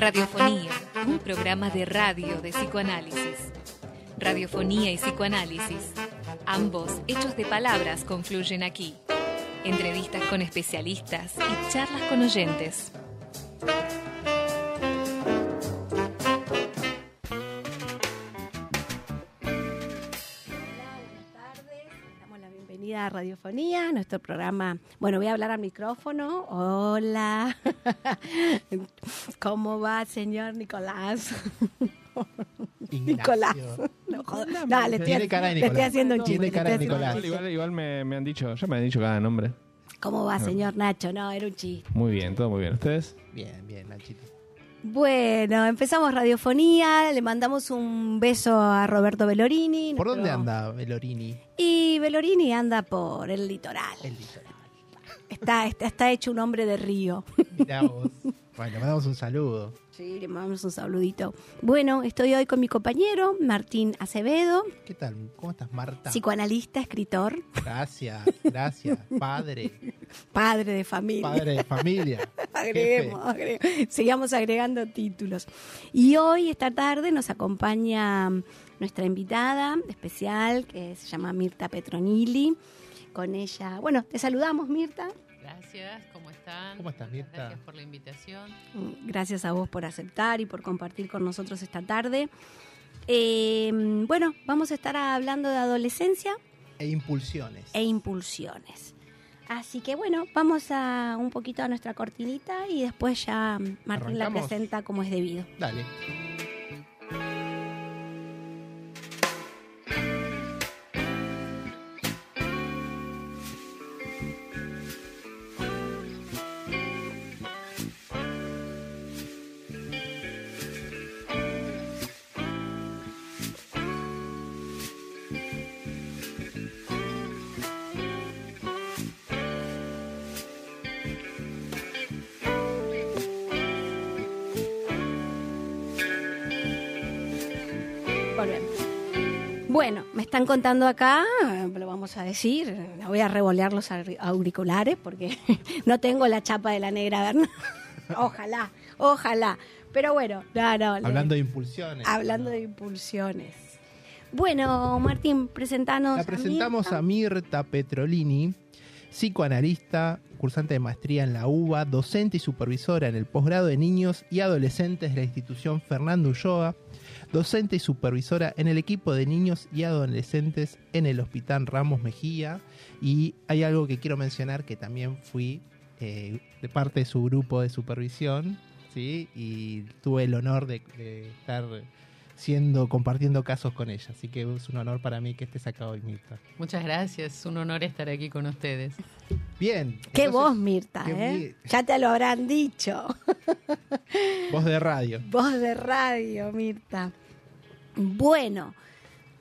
Radiofonía, un programa de radio de psicoanálisis. Radiofonía y psicoanálisis, ambos hechos de palabras, confluyen aquí. Entrevistas con especialistas y charlas con oyentes. A Radiofonía, nuestro programa. Bueno, voy a hablar al micrófono. Hola. ¿Cómo va, señor Nicolás? Nicolás. No, joder. No, le, estoy, Tiene cara de le estoy Nicolás. haciendo un chiste. Cara Nicolás. Igual, igual me, me han dicho, ya me han dicho cada nombre. ¿Cómo va, señor Nacho? No, era un chiste. Muy bien, todo muy bien. ¿Ustedes? Bien, bien, Nachito. Bueno, empezamos Radiofonía, le mandamos un beso a Roberto Bellorini. ¿Por dónde anda Velorini? Y Bellorini anda por el litoral. El litoral. Está, está, está hecho un hombre de río. Mirá vos. Bueno, le mandamos un saludo. Sí, le mandamos un saludito. Bueno, estoy hoy con mi compañero Martín Acevedo, ¿Qué tal? ¿Cómo estás, Marta? psicoanalista, escritor, Gracias, gracias. Padre, padre de familia. padre de familia. Agreguemos, agreguemos. sigamos agregando títulos. Y hoy, esta tarde, nos acompaña nuestra invitada especial, que se llama Mirta Petronilli. Con ella, bueno, te saludamos, Mirta. Gracias, ¿cómo están? ¿Cómo estás, Mirta? Gracias por la invitación. Gracias a vos por aceptar y por compartir con nosotros esta tarde. Eh, bueno, vamos a estar hablando de adolescencia E impulsiones. e impulsiones. Así que bueno, vamos a un poquito a nuestra cortinita y después ya Martín la presenta como es debido. Dale. Están contando acá, lo vamos a decir, voy a revolear los auri- auriculares porque no tengo la chapa de la negra Berna. ojalá, ojalá. Pero bueno, no, no. Hablando de impulsiones. hablando de impulsiones. Bueno, Martín, presentanos. La presentamos a Mirta Petrolini, psicoanalista, cursante de maestría en la UBA, docente y supervisora en el posgrado de niños y adolescentes de la institución Fernando Ulloa, docente y supervisora en el equipo de niños y adolescentes en el Hospital Ramos Mejía. Y hay algo que quiero mencionar que también fui eh, de parte de su grupo de supervisión, ¿sí? y tuve el honor de, de estar siendo, compartiendo casos con ella. Así que es un honor para mí que estés acá hoy, Mirta. Muchas gracias, es un honor estar aquí con ustedes. Bien. Qué entonces, voz, Mirta, qué ¿eh? Ya te lo habrán dicho. Voz de radio. Voz de radio, Mirta. Bueno,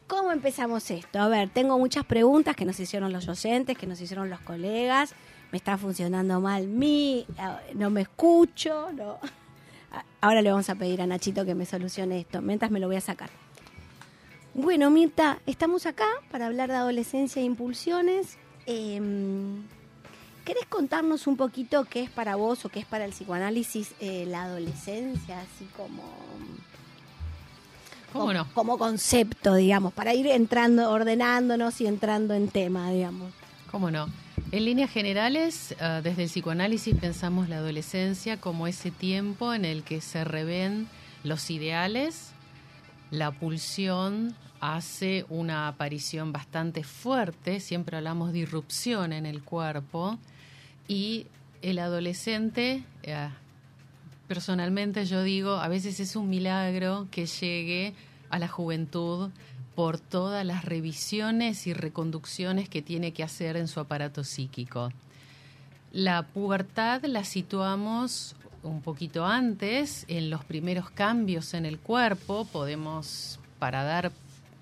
¿cómo empezamos esto? A ver, tengo muchas preguntas que nos hicieron los docentes, que nos hicieron los colegas. Me está funcionando mal eh, no me escucho, no. Ahora le vamos a pedir a Nachito que me solucione esto, mientras me lo voy a sacar. Bueno, Mirta, estamos acá para hablar de adolescencia e impulsiones. Em, ¿Querés contarnos un poquito qué es para vos o qué es para el psicoanálisis eh, la adolescencia, así como, ¿Cómo como, no? como concepto, digamos, para ir entrando, ordenándonos y entrando en tema, digamos? ¿Cómo no? En líneas generales, ah, desde el psicoanálisis pensamos la adolescencia como ese tiempo en el que se reven los ideales, la pulsión hace una aparición bastante fuerte, siempre hablamos de irrupción en el cuerpo, y el adolescente, eh, personalmente yo digo, a veces es un milagro que llegue a la juventud por todas las revisiones y reconducciones que tiene que hacer en su aparato psíquico. La pubertad la situamos un poquito antes, en los primeros cambios en el cuerpo, podemos, para dar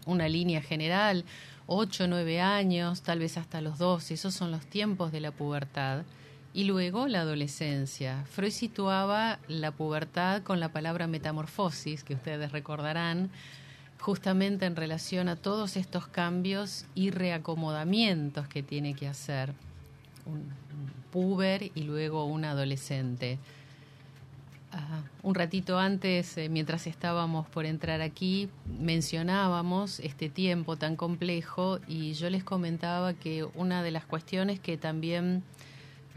una línea general, 8, 9 años, tal vez hasta los 12, esos son los tiempos de la pubertad. Y luego la adolescencia. Freud situaba la pubertad con la palabra metamorfosis, que ustedes recordarán, justamente en relación a todos estos cambios y reacomodamientos que tiene que hacer un, puber y luego un adolescente. Ah, un ratito antes, eh, mientras estábamos por entrar aquí, mencionábamos este tiempo tan complejo y yo les comentaba que una de las cuestiones que también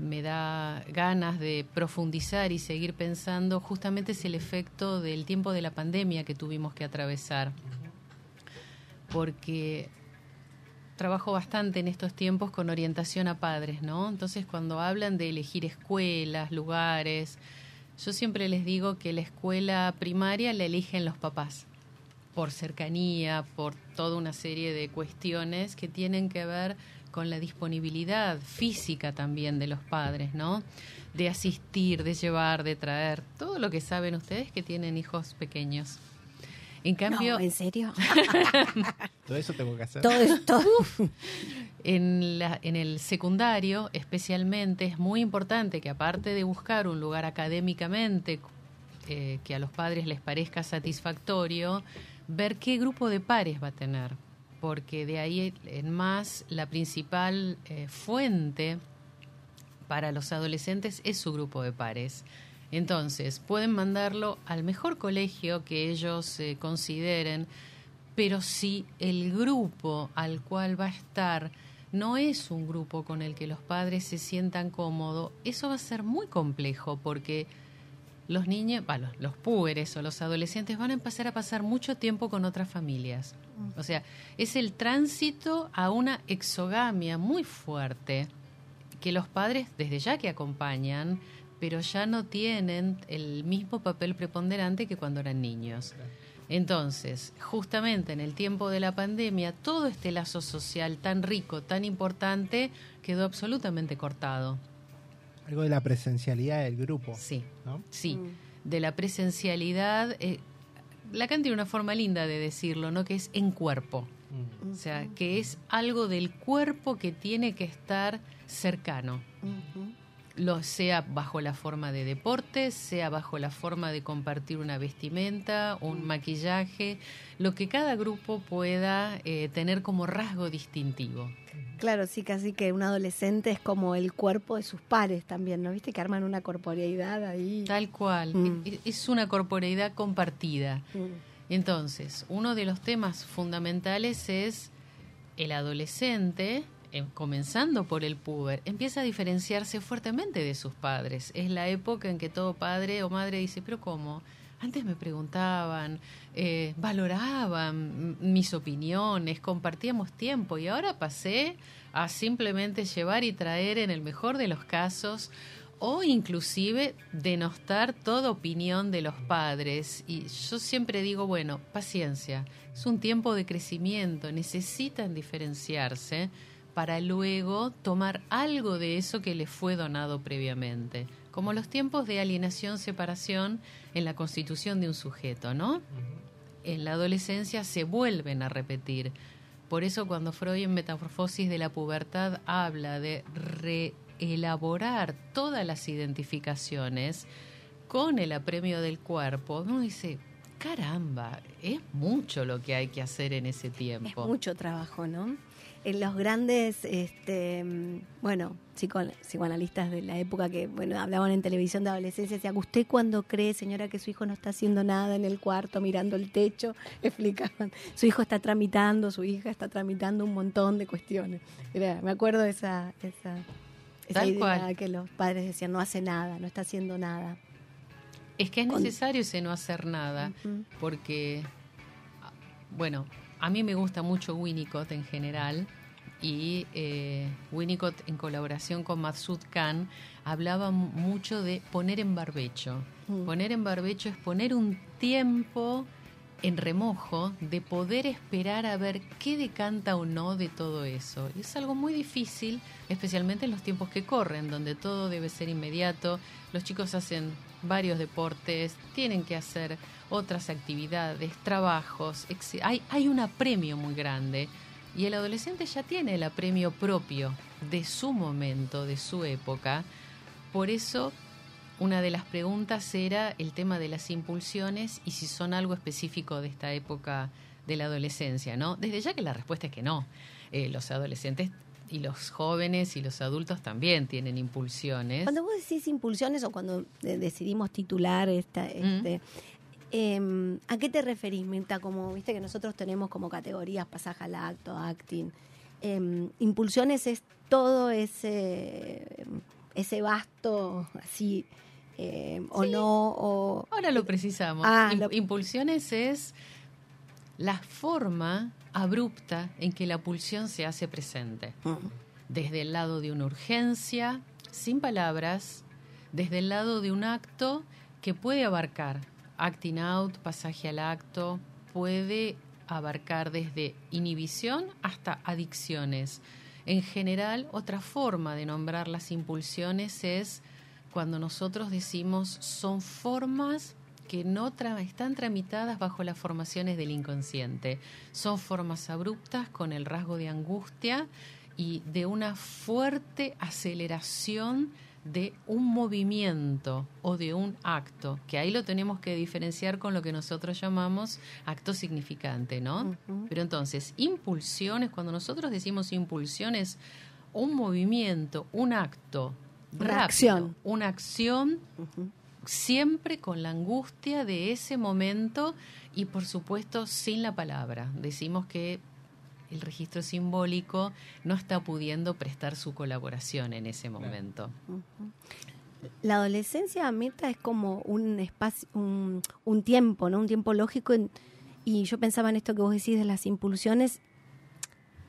me da ganas de profundizar y seguir pensando justamente es el efecto del tiempo de la pandemia que tuvimos que atravesar. Porque trabajo bastante en estos tiempos con orientación a padres, ¿no? Entonces cuando hablan de elegir escuelas, lugares, yo siempre les digo que la escuela primaria la eligen los papás por cercanía, por toda una serie de cuestiones que tienen que ver con la disponibilidad física también de los padres, ¿no? De asistir, de llevar, de traer, todo lo que saben ustedes que tienen hijos pequeños. En cambio, No, ¿en serio? Todo eso tengo que hacer. Todo esto. en, la, en el secundario, especialmente, es muy importante que aparte de buscar un lugar académicamente eh, que a los padres les parezca satisfactorio, ver qué grupo de pares va a tener, porque de ahí en más la principal eh, fuente para los adolescentes es su grupo de pares. Entonces, pueden mandarlo al mejor colegio que ellos eh, consideren, pero si el grupo al cual va a estar no es un grupo con el que los padres se sientan cómodos, eso va a ser muy complejo porque los niños, los púberes o los adolescentes van a empezar a pasar mucho tiempo con otras familias. O sea, es el tránsito a una exogamia muy fuerte que los padres desde ya que acompañan, pero ya no tienen el mismo papel preponderante que cuando eran niños. Entonces, justamente en el tiempo de la pandemia, todo este lazo social tan rico, tan importante, quedó absolutamente cortado. Algo de la presencialidad del grupo. Sí, ¿no? sí. Mm. De la presencialidad, eh, Lacan tiene una forma linda de decirlo, ¿no? Que es en cuerpo. Mm. O sea, que es algo del cuerpo que tiene que estar cercano. Ujú. Lo sea bajo la forma de deporte, sea bajo la forma de compartir una vestimenta, un maquillaje, lo que cada grupo pueda eh, tener como rasgo distintivo. Claro, sí, casi que un adolescente es como el cuerpo de sus pares también, ¿no? ¿Viste? Que arman una corporeidad ahí. Tal cual, Mm. e- es una corporeidad compartida. Mm. Entonces, uno de los temas fundamentales es el adolescente, eh, comenzando por el puber, empieza a diferenciarse fuertemente de sus padres. Es la época en que todo padre o madre dice, pero ¿cómo? Antes me preguntaban, eh, valoraban mis opiniones, compartíamos tiempo y ahora pasé a simplemente llevar y traer en el mejor de los casos o inclusive denostar toda opinión de los padres. Y yo siempre digo, bueno, paciencia, es un tiempo de crecimiento, necesitan diferenciarse para luego tomar algo de eso que les fue donado previamente, como los tiempos de alienación-separación en la constitución de un sujeto, ¿no? En la adolescencia se vuelven a repetir. Por eso cuando Freud en Metamorfosis de la Pubertad habla de reelaborar todas las identificaciones con el apremio del cuerpo, uno dice, caramba, es mucho lo que hay que hacer en ese Es tiempo. mucho trabajo, ¿no? En los grandes, este, mm, bueno, psico- psicoanalistas de la época que, bueno, hablaban en televisión de adolescencia, decían, ¿usted cuando cree, señora, que su hijo no está haciendo nada en el cuarto, mirando el techo? Explicaban, su hijo está tramitando, su hija está tramitando un montón de cuestiones. Era- me acuerdo de esa, esa, esa idea cual. que los padres decían, no hace nada, no está haciendo nada. Es que es necesario ese no hacer nada, porque, ah, bueno, a mí me gusta mucho Winnicott en general, y eh, Winnicott en colaboración con Matsud Khan hablaba mucho de poner en barbecho. Mm. Poner en barbecho es poner un tiempo en remojo de poder esperar a ver qué decanta o no de todo eso. Y es algo muy difícil, especialmente en los tiempos que corren, donde todo debe ser inmediato. Los chicos hacen varios deportes, tienen que hacer otras actividades, trabajos. Hay, hay un apremio muy grande. Y el adolescente ya tiene el apremio propio de su momento, de su época. Por eso una de las preguntas era el tema de las impulsiones y si son algo específico de esta época de la adolescencia, ¿no? Desde ya que la respuesta es que no. Eh, los adolescentes y los jóvenes y los adultos también tienen impulsiones. Cuando vos decís impulsiones o cuando eh, decidimos titular esta, este, em, ¿a qué te referís, Mirta? Como viste que nosotros tenemos como categorías pasaje al acto, acting. Em, impulsiones es todo ese ese vasto así em, o no o Ahora lo precisamos. Ah, lo- Impulsiones es la forma abrupta en que la pulsión se hace presente. Desde el lado de una urgencia, sin palabras, desde el lado de un acto que puede abarcar acting out, pasaje al acto, puede abarcar desde inhibición hasta adicciones. En general, otra forma de nombrar las impulsiones es cuando nosotros decimos son formas que no están tramitadas bajo las formaciones del inconsciente. Son formas abruptas con el rasgo de angustia y de una fuerte aceleración de un movimiento o de un acto, que ahí lo tenemos que diferenciar con lo que nosotros llamamos acto significante, ¿no? Pero entonces, impulsiones, cuando nosotros decimos impulsiones, un movimiento, un acto, Una rápido, acción. una acción siempre con la angustia de ese momento y por supuesto sin la palabra. Decimos que el registro simbólico no está pudiendo prestar su colaboración en ese momento. La adolescencia, Mirta, es como un espacio, un, un tiempo, ¿no? Un tiempo lógico. en- y yo pensaba en esto que vos decís de las impulsiones.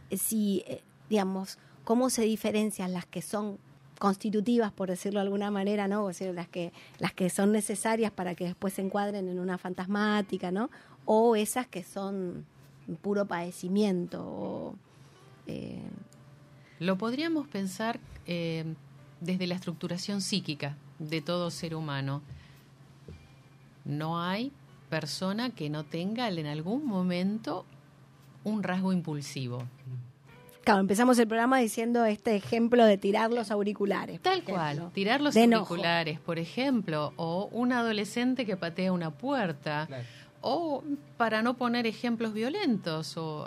eh, Si, eh, digamos, cómo se diferencian las que son constitutivas, por decirlo de alguna manera, ¿no? O decir, las que, las que son necesarias para que después se encuadren en una fantasmática, ¿no? O esas que son puro padecimiento. O, eh, Lo podríamos pensar eh, desde la estructuración psíquica de todo ser humano. No hay persona que no tenga en algún momento un rasgo impulsivo. claro, empezamos el programa diciendo este ejemplo de tirar los auriculares. Tal ejemplo. cual, tirar los De enojo. auriculares, por ejemplo, o un adolescente que patea una puerta, Claro. O para no poner ejemplos violentos, o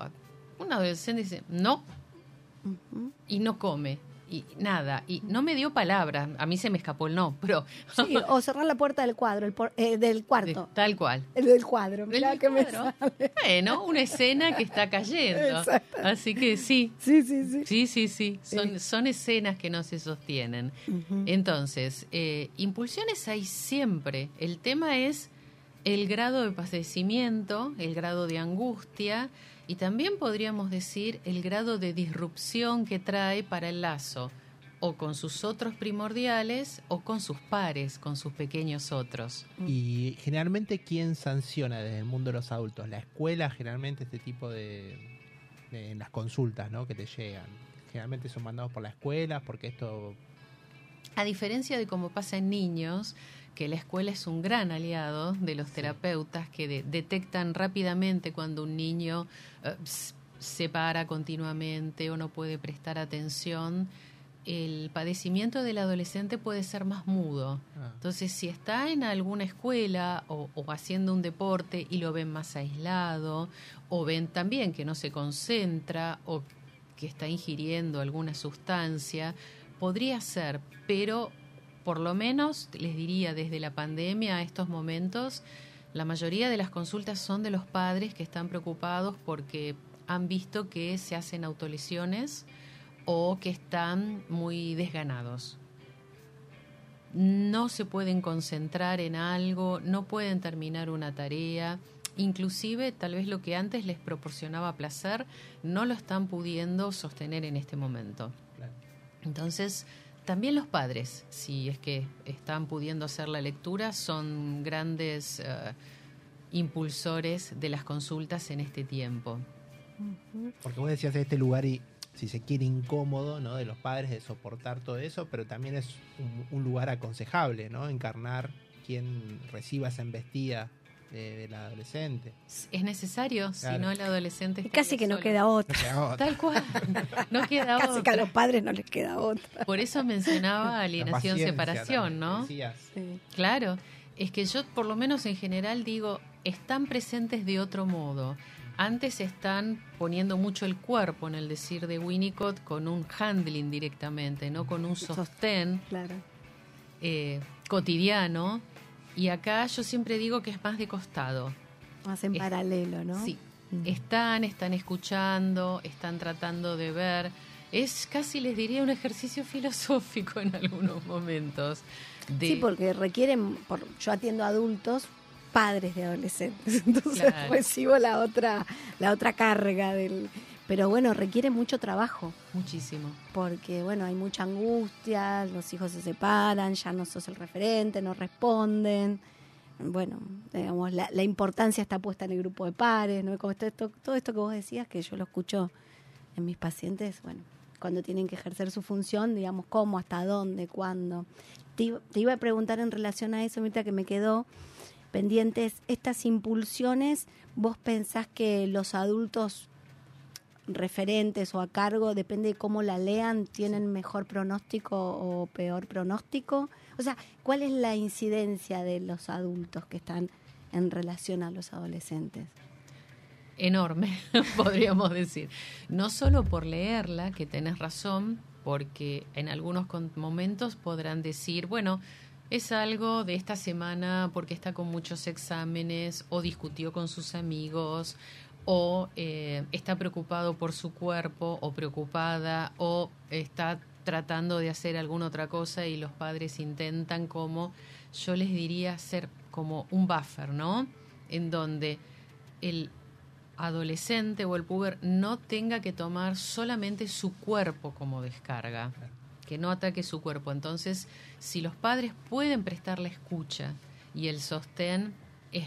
un adolescente dice no y no come y nada y no me dio palabra, a mí se me escapó el no, pero Sí, o cerrar la puerta del cuadro, el por- eh, del cuarto. tal cual. El del cuadro. mirá Del que me sale. Bueno, una escena que está cayendo. Así que sí, Sí, sí, sí. sí, sí, sí, son, son escenas que no se sostienen. Entonces, eh, impulsiones hay siempre. El tema es el grado de padecimiento, el grado de angustia y también podríamos decir el grado de disrupción que trae para el lazo, o con sus otros primordiales o con sus pares, con sus pequeños otros. Y generalmente, ¿quién sanciona desde el mundo de los adultos? La escuela, generalmente, este tipo de. de- en las consultas, ¿no? Que te llegan. Generalmente son mandados por la escuela, porque esto. A diferencia de cómo pasa en niños, que la escuela es un gran aliado de los terapeutas que de- detectan rápidamente cuando un niño eh, se para continuamente o no puede prestar atención, el padecimiento del adolescente puede ser más mudo. ah, Entonces, si está en alguna escuela o, o haciendo un deporte y lo ven más aislado, o ven también que no se concentra o que está ingiriendo alguna sustancia, podría ser, pero por lo menos les diría desde la pandemia a estos momentos, la mayoría de las consultas son de los padres que están preocupados porque han visto que se hacen autolesiones o que están muy desganados. No se pueden concentrar en algo, no pueden terminar una tarea, inclusive tal vez lo que antes les proporcionaba placer no lo están pudiendo sostener en este momento. Entonces, también los padres, si es que están pudiendo hacer la lectura, son grandes eh, impulsores de las consultas en este tiempo. Porque vos decías este lugar y si se quiere incómodo, ¿no? De los padres de soportar todo eso, pero también es un, un lugar aconsejable, ¿no? Encarnar quien reciba esa embestida de- del adolescente. Es necesario, Claro. si no el adolescente Y casi que no queda otra. No queda otra. Tal cual, no queda Casi que a otra. los padres no les queda otra. Por eso mencionaba alienación, separación, también, ¿no? Sí. Claro, es que yo por lo menos en general digo, están presentes de otro modo. antes están poniendo mucho el cuerpo en el decir de Winnicott con un handling directamente, no con un sostén Claro. eh, cotidiano. Y acá yo siempre digo que es más de costado. Más en Es- paralelo, ¿no? Sí, Mm. están, están escuchando, están tratando de ver. Es casi, les diría, un ejercicio filosófico en algunos momentos. de- Sí, porque requieren, por, yo atiendo adultos, padres de adolescentes, entonces Claro. recibo la otra, la otra carga del, pero bueno, requiere mucho trabajo, Muchísimo. porque bueno, hay mucha angustia, los hijos se separan, ya no sos el referente, no responden, bueno, digamos, la, la importancia está puesta en el grupo de pares, ¿no? Como esto, esto- todo esto que vos decías, que yo lo escucho en mis pacientes, bueno, cuando tienen que ejercer su función, digamos, cómo, hasta dónde, cuándo. Te, iba- te iba a preguntar en relación a eso, Mirta, que me quedó pendientes, estas impulsiones, ¿vos pensás que los adultos referentes o a cargo, depende de cómo la lean, tienen mejor pronóstico o peor pronóstico? O sea, ¿cuál es la incidencia de los adultos que están en relación a los adolescentes? enorme, podríamos decir. No solo por leerla, que tenés razón, porque en algunos momentos podrán decir, bueno, es algo de esta semana porque está con muchos exámenes o discutió con sus amigos o eh, está preocupado por su cuerpo o preocupada o está tratando de hacer alguna otra cosa y los padres intentan como, yo les diría, ser como un buffer, ¿no? En donde el adolescente o el puber no tenga que tomar solamente su cuerpo como descarga, que no ataque su cuerpo. Entonces, si los padres pueden prestar la escucha y el sostén, es,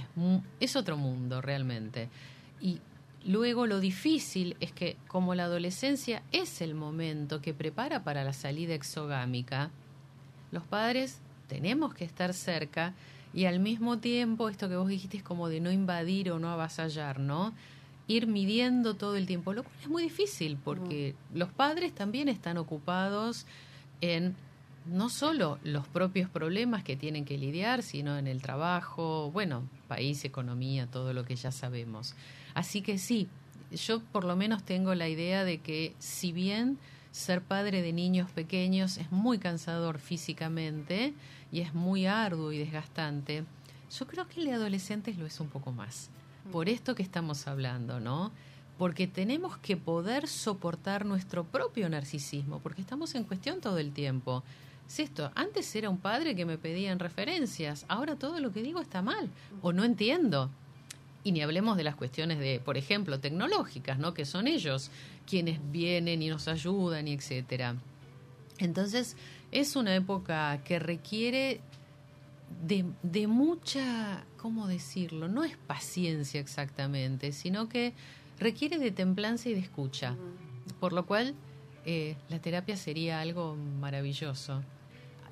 es otro mundo realmente. Y luego lo difícil es que como la adolescencia es el momento que prepara para la salida exogámica, los padres tenemos que estar cerca y al mismo tiempo, esto que vos dijiste es como de no invadir o no avasallar, ¿no? Ir midiendo todo el tiempo, lo cual es muy difícil porque los padres también están ocupados en no solo los propios problemas que tienen que lidiar, sino en el trabajo, bueno, país, economía, todo lo que ya sabemos. Así que sí, yo por lo menos tengo la idea de que si bien ser padre de niños pequeños es muy cansador físicamente y es muy arduo y desgastante, yo creo que el de adolescentes lo es un poco más. Por esto que estamos hablando, ¿no? Porque tenemos que poder soportar nuestro propio narcisismo, porque estamos en cuestión todo el tiempo. Es esto, antes era un padre que me pedían referencias, ahora todo lo que digo está mal o no entiendo. Y ni hablemos de las cuestiones de, por ejemplo, tecnológicas, ¿no? Que son ellos quienes vienen y nos ayudan y etcétera. Entonces, es una época que requiere de, de mucha, ¿cómo decirlo? No es paciencia exactamente, sino que requiere de templanza y de escucha. Por lo cual, eh, la terapia sería algo maravilloso.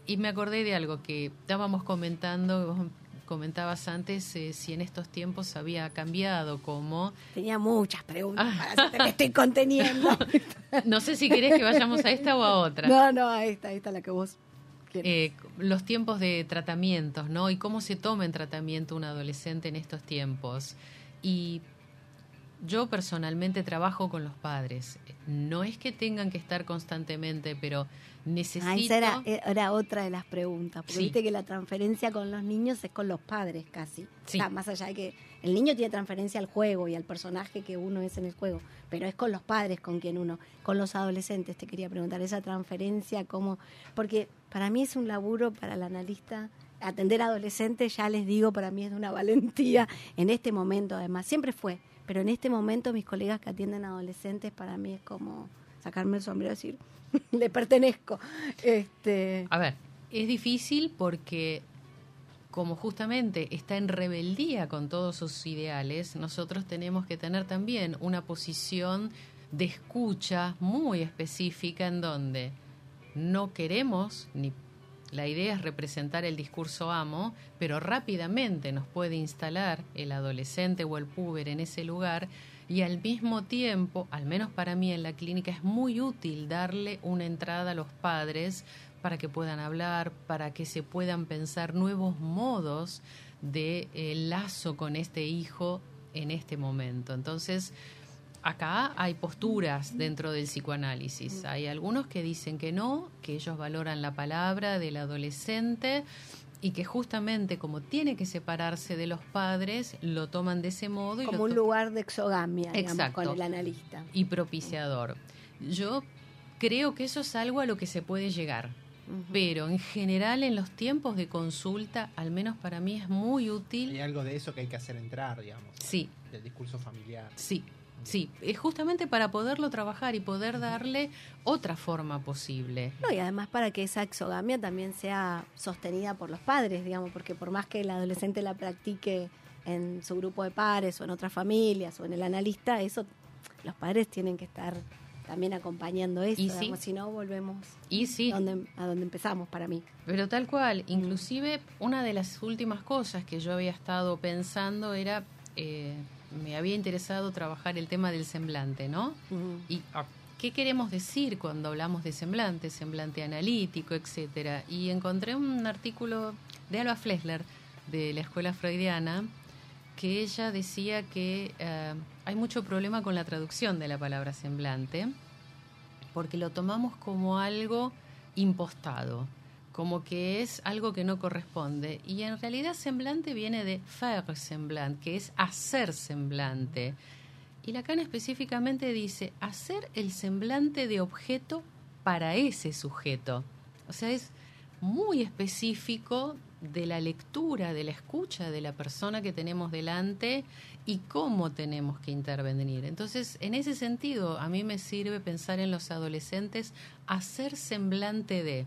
Y me acordé de algo que estábamos comentando, comentabas antes, eh, si en estos tiempos había cambiado, como... Tenía muchas preguntas, Ah. para me estoy conteniendo. No sé si querés que vayamos a esta o a otra. no, no, a esta, esta la que vos. Eh, los tiempos de tratamientos, ¿no? Y cómo se toma en tratamiento un adolescente en estos tiempos. Y yo personalmente trabajo con los padres. No es que tengan que estar constantemente, pero necesito... Ah, esa era, era otra de las preguntas, porque Sí. viste que la transferencia con los niños es con los padres casi. Sí. O sea, más allá de que el niño tiene transferencia al juego y al personaje que uno es en el juego, pero es con los padres con quien uno, con los adolescentes te quería preguntar, esa transferencia, cómo, porque para mí es un laburo para el analista. Atender a adolescentes, ya les digo, para mí es de una valentía en este momento, además, siempre fue, pero en este momento mis colegas que atienden adolescentes, para mí es como sacarme el sombrero y decir, le pertenezco. Este, A ver, es difícil porque como justamente está en rebeldía con todos sus ideales, nosotros tenemos que tener también una posición de escucha muy específica en donde no queremos ni la idea es representar el discurso amo, pero rápidamente nos puede instalar el adolescente o el puber en ese lugar y al mismo tiempo, al menos para mí en la clínica, es muy útil darle una entrada a los padres para que puedan hablar, para que se puedan pensar nuevos modos de eh, lazo con este hijo en este momento. Entonces, acá hay posturas dentro del psicoanálisis. Hay algunos que dicen que no, que ellos valoran la palabra del adolescente y que justamente como tiene que separarse de los padres, lo toman de ese modo. Y Como lo un lugar de exogamia, digamos, Exacto. con el analista. y propiciador. Yo creo que eso es algo a lo que se puede llegar. Pero en general en los tiempos de consulta, al menos para mí es muy Hay útil. algo de eso que hay que hacer entrar, digamos, Sí, del discurso familiar. sí, sí. Es justamente para poderlo trabajar y poder darle otra forma posible. No, y además para que esa exogamia también sea sostenida por los padres, digamos, porque por más que el adolescente la practique en su grupo de pares o en otras familias o en el analista, eso los padres tienen que estar también acompañando eso, Y sí. digamos, si no volvemos Y sí, donde, a donde empezamos para mí. pero tal cual. Inclusive una de las últimas cosas que yo había estado pensando era, eh, me había interesado trabajar el tema del semblante, ¿no? ¿Y ah, qué queremos decir cuando hablamos de semblante, semblante analítico, etcétera? Y encontré un artículo de Alba Flesler de la escuela freudiana que ella decía que eh, hay mucho problema con la traducción de la palabra semblante porque lo tomamos como algo impostado, como que es algo que no corresponde. Y en realidad semblante viene de faire semblant, que es hacer semblante. Y Lacan específicamente dice hacer el semblante de objeto para ese sujeto. O sea, es muy específico de la lectura, de la escucha de la persona que tenemos delante y cómo tenemos que intervenir. Entonces, en ese sentido, a mí me sirve pensar en los adolescentes, hacer semblante de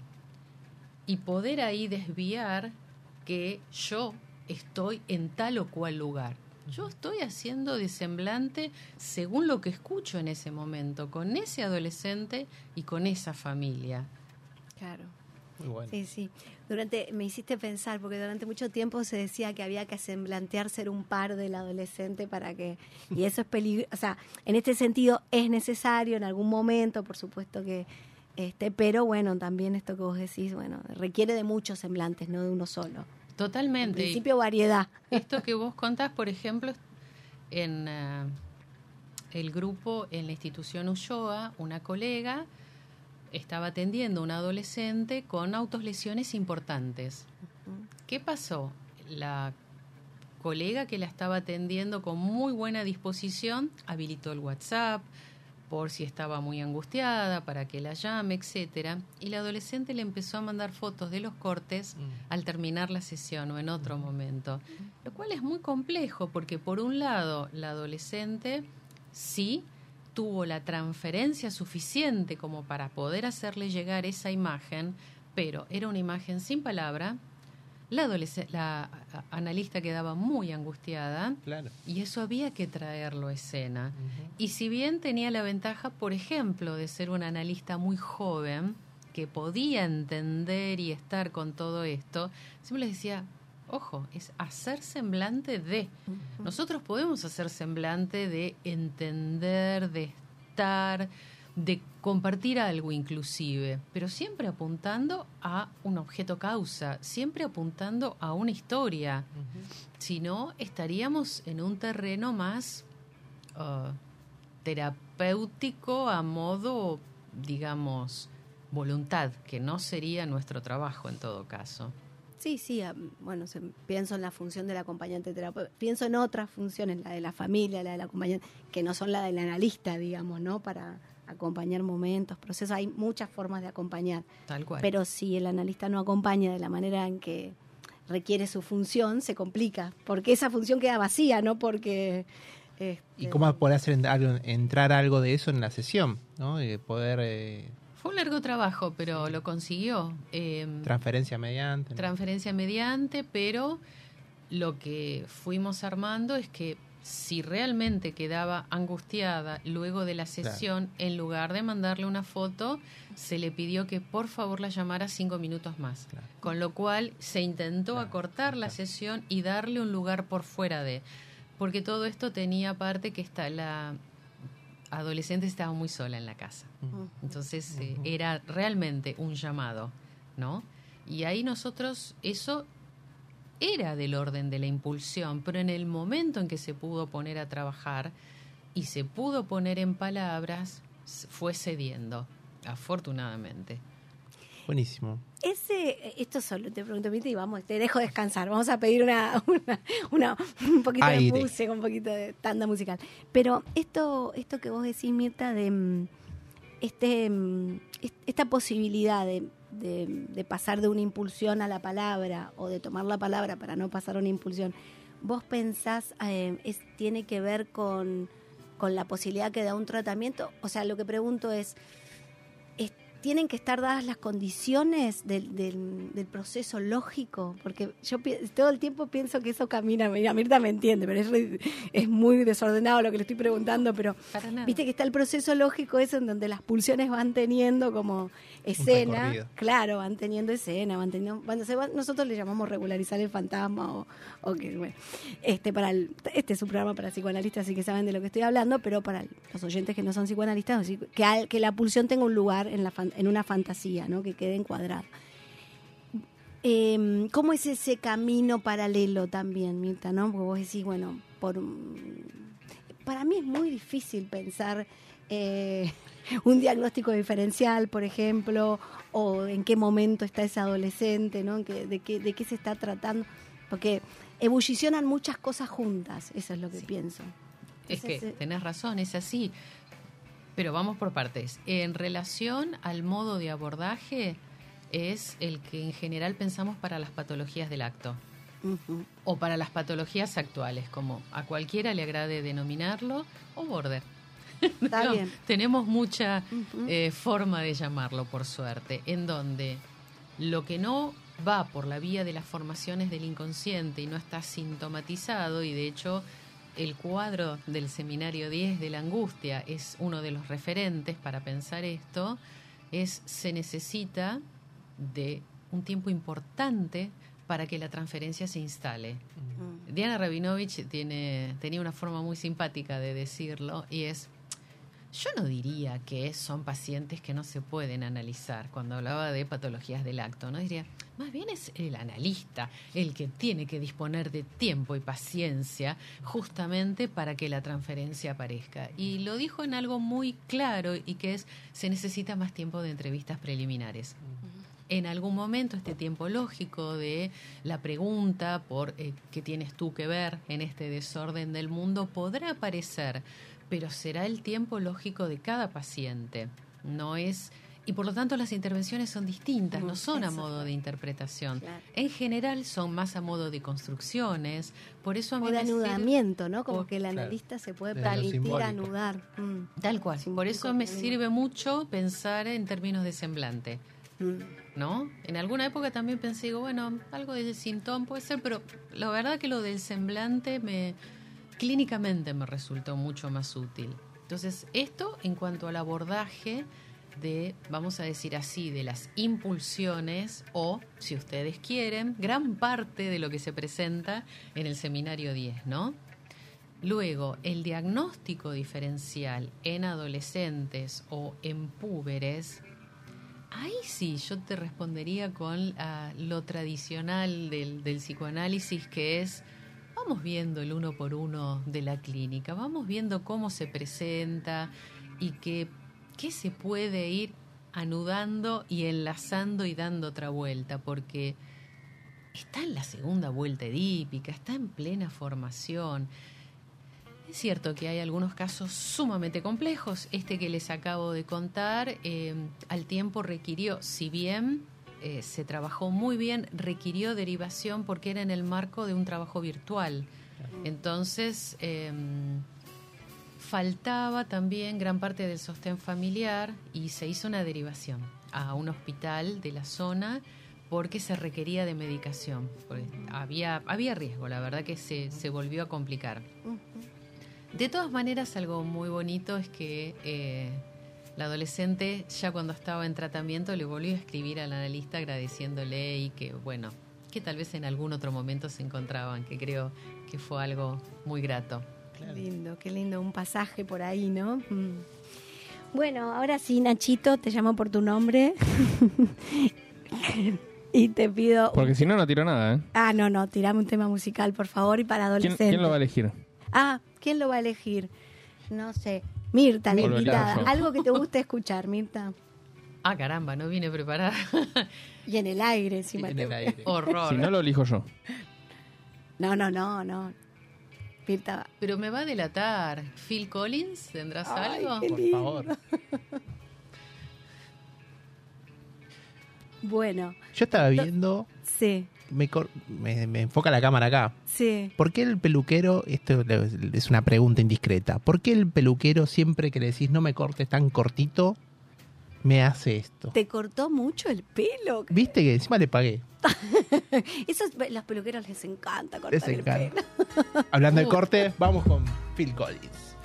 y poder ahí desviar que yo estoy en tal o cual lugar. Yo estoy haciendo de semblante según lo que escucho en ese momento, con ese adolescente y con esa familia. Claro. Muy bueno. Sí, sí. Durante, me hiciste pensar, porque durante mucho tiempo se decía que había que semblantear ser un par del adolescente para que. Y eso es peligroso. O sea, en este sentido es necesario en algún momento, por supuesto que. Este, pero bueno, también esto que vos decís, bueno, requiere de muchos semblantes, no de uno solo. En Totalmente. principio, variedad. Esto que vos contás, por ejemplo, en eh, el grupo en la institución Ulloa, una colega estaba atendiendo a un adolescente con autolesiones importantes. ¿Qué pasó? La colega que la estaba atendiendo con muy buena disposición habilitó el WhatsApp por si estaba muy angustiada para que la llame, etcétera, y la adolescente le empezó a mandar fotos de los cortes Mm. al terminar la sesión o en otro momento, lo cual es muy complejo porque por un lado la adolescente sí tuvo la transferencia suficiente como para poder hacerle llegar esa imagen, pero era una imagen sin palabra. La, la analista quedaba muy angustiada Claro. y eso había que traerlo a escena. Y si bien tenía la ventaja, por ejemplo, de ser un analista muy joven, que podía entender y estar con todo esto, siempre les decía, ojo, es hacer semblante de. Nosotros podemos hacer semblante de entender, de estar, de compartir algo inclusive, pero siempre apuntando a un objeto causa, siempre apuntando a una historia. Si no, estaríamos en un terreno más uh, terapéutico a modo, digamos, voluntad, que no sería nuestro trabajo en todo caso. Sí, sí, bueno, se- pienso en la función del acompañante terapeuta, pienso en otras funciones, la de la familia, la del acompañante, que no son la del analista, digamos, ¿no? Para acompañar momentos, procesos, hay muchas formas de acompañar, Tal cual. pero si el analista no acompaña de la manera en que requiere su función, se complica, porque esa función queda vacía, ¿no? Porque... este, ¿Y cómo poder hacer entrar algo de eso en la sesión? ¿no? Y poder. eh, Fue un largo trabajo, pero lo consiguió. Eh, transferencia mediante. ¿no? transferencia mediante, pero lo que fuimos armando es que si realmente quedaba angustiada luego de la sesión, en lugar de mandarle una foto, se le pidió que por favor la llamara cinco minutos más. Claro. Con lo cual se intentó Claro, acortar la claro. sesión y darle un lugar por fuera de. Porque todo esto tenía aparte que está la adolescente estaba muy sola en la casa. Entonces eh, era realmente un llamado, ¿no? Y ahí nosotros eso era del orden de la impulsión, pero en el momento en que se pudo poner a trabajar y se pudo poner en palabras, fue cediendo, afortunadamente. Buenísimo. Ese, esto solo te pregunto, y vamos, te dejo descansar. Vamos a pedir una, una, un poquito de música, un poquito de tanda musical. Pero esto, esto que vos decís, Mirta, de mm, este, mm, esta posibilidad de, de, pasar de una impulsión a la palabra o de tomar la palabra para no pasar a una impulsión, ¿vos pensás eh, es, tiene que ver con, con la posibilidad que da un tratamiento? O sea, lo que pregunto es, tienen que estar dadas las condiciones del, del, proceso lógico, porque yo todo el tiempo pienso que eso camina, mira, Mirta me entiende, pero es, es muy desordenado lo que le estoy preguntando, pero viste que está el proceso lógico ese en donde las pulsiones van teniendo como escena, claro, van teniendo escena, van teniendo, nosotros le llamamos regularizar el fantasma o, o que, bueno, este, para este es un programa para psicoanalistas, así que saben de lo que estoy hablando, pero para los oyentes que no son psicoanalistas, que, que la pulsión tenga un lugar en la en una fantasía, ¿no? que quede encuadrada. Eh, ¿Cómo es ese camino paralelo también, Mirta? ¿no? Porque vos decís, bueno, por, para mí es muy difícil pensar eh, un diagnóstico diferencial, por ejemplo, o en qué momento está ese adolescente, ¿no? de, qué, de qué se está tratando, porque ebullicionan muchas cosas juntas, eso es lo que pienso. Es que tenés razón, es así. Pero vamos por partes. En relación al modo de abordaje, es el que en general pensamos para las patologías del acto. O para las patologías actuales, como a cualquiera le agrade denominarlo, o border. tenemos mucha eh, forma de llamarlo, por suerte, en donde lo que no va por la vía de las formaciones del inconsciente y no está sintomatizado, y de hecho el cuadro del seminario 10 de la angustia es uno de los referentes para pensar esto, es se necesita de un tiempo importante para que la transferencia se instale. Diana Rabinovich tiene, tenía una forma muy simpática de decirlo y es yo no diría que son pacientes que no se pueden analizar cuando hablaba de patologías del acto, ¿no? Diría, más bien es el analista el que tiene que disponer de tiempo y paciencia justamente para que la transferencia aparezca. Y lo dijo en algo muy claro y que es, se necesita más tiempo de entrevistas preliminares en algún momento este tiempo lógico de la pregunta por eh, qué tienes tú que ver en este desorden del mundo podrá aparecer, pero será el tiempo lógico de cada paciente. No es y por lo tanto las intervenciones son distintas, no son a modo de interpretación. En general son más a modo de construcciones, por eso a mí o de anudamiento, ¿no? Como que el analista se puede permitir anudar. Mm. Tal cual. Por eso me sirve mucho pensar en términos de semblante. Mm. ¿No? En alguna época también pensé, digo, bueno, algo de sintón puede ser, pero la verdad que lo del semblante me clínicamente me resultó mucho más útil. Entonces, esto en cuanto al abordaje de, vamos a decir así, de las impulsiones o, si ustedes quieren, gran parte de lo que se presenta en el seminario 10, ¿no? Luego, el diagnóstico diferencial en adolescentes o en púberes, ahí sí yo te respondería con ah, lo tradicional del, del psicoanálisis, que es vamos viendo el uno por uno de la clínica, vamos viendo cómo se presenta y que, qué se puede ir anudando y enlazando y dando otra vuelta, porque está en la segunda vuelta edípica, está en plena formación. Es cierto que hay algunos casos sumamente complejos. Este que les acabo de contar, eh, al tiempo requirió, si bien eh, se trabajó muy bien, requirió derivación porque era en el marco de un trabajo virtual. Entonces, em, faltaba también gran parte del sostén familiar y se hizo una derivación a un hospital de la zona porque se requería de medicación. había, había riesgo, la verdad que se, se volvió a complicar. De todas maneras, algo muy bonito es que eh, la adolescente, ya cuando estaba en tratamiento, le volvió a escribir al analista agradeciéndole y que, bueno, que tal vez en algún otro momento se encontraban, que creo que fue algo muy grato. Qué lindo, qué lindo, un pasaje por ahí, ¿no? Mm. Bueno, ahora sí, Nachito, te llamo por tu nombre. Y te pido... Porque si no, no tiro nada, ¿eh? Ah, no, no, tirame un tema musical, por favor, y para ¿Quién, adolescentes. quién lo va a elegir? Ah, ¿quién lo va a elegir? No sé. Mirta, la invitada. Algo que te guste escuchar, Mirta. Ah, caramba, no vine preparada. Y en el aire, encima. En el aire. Horror. Si no, lo elijo yo. No, no, no, no. Mirta. Pero me va a delatar. ¿Phil Collins? ¿Tendrás Ay, algo? qué Por lindo. favor. Bueno, Yo estaba viendo, sí, me, me, me enfoca la cámara acá. sí. ¿Por qué el peluquero, esto es una pregunta indiscreta, ¿por qué el peluquero siempre que le decís no me cortes tan cortito, me hace esto? ¿Te cortó mucho el pelo? ¿Viste que encima le pagué? Esos, los peluqueros les encanta cortar Les el pelo. Hablando de corte, vamos con Phil Collins.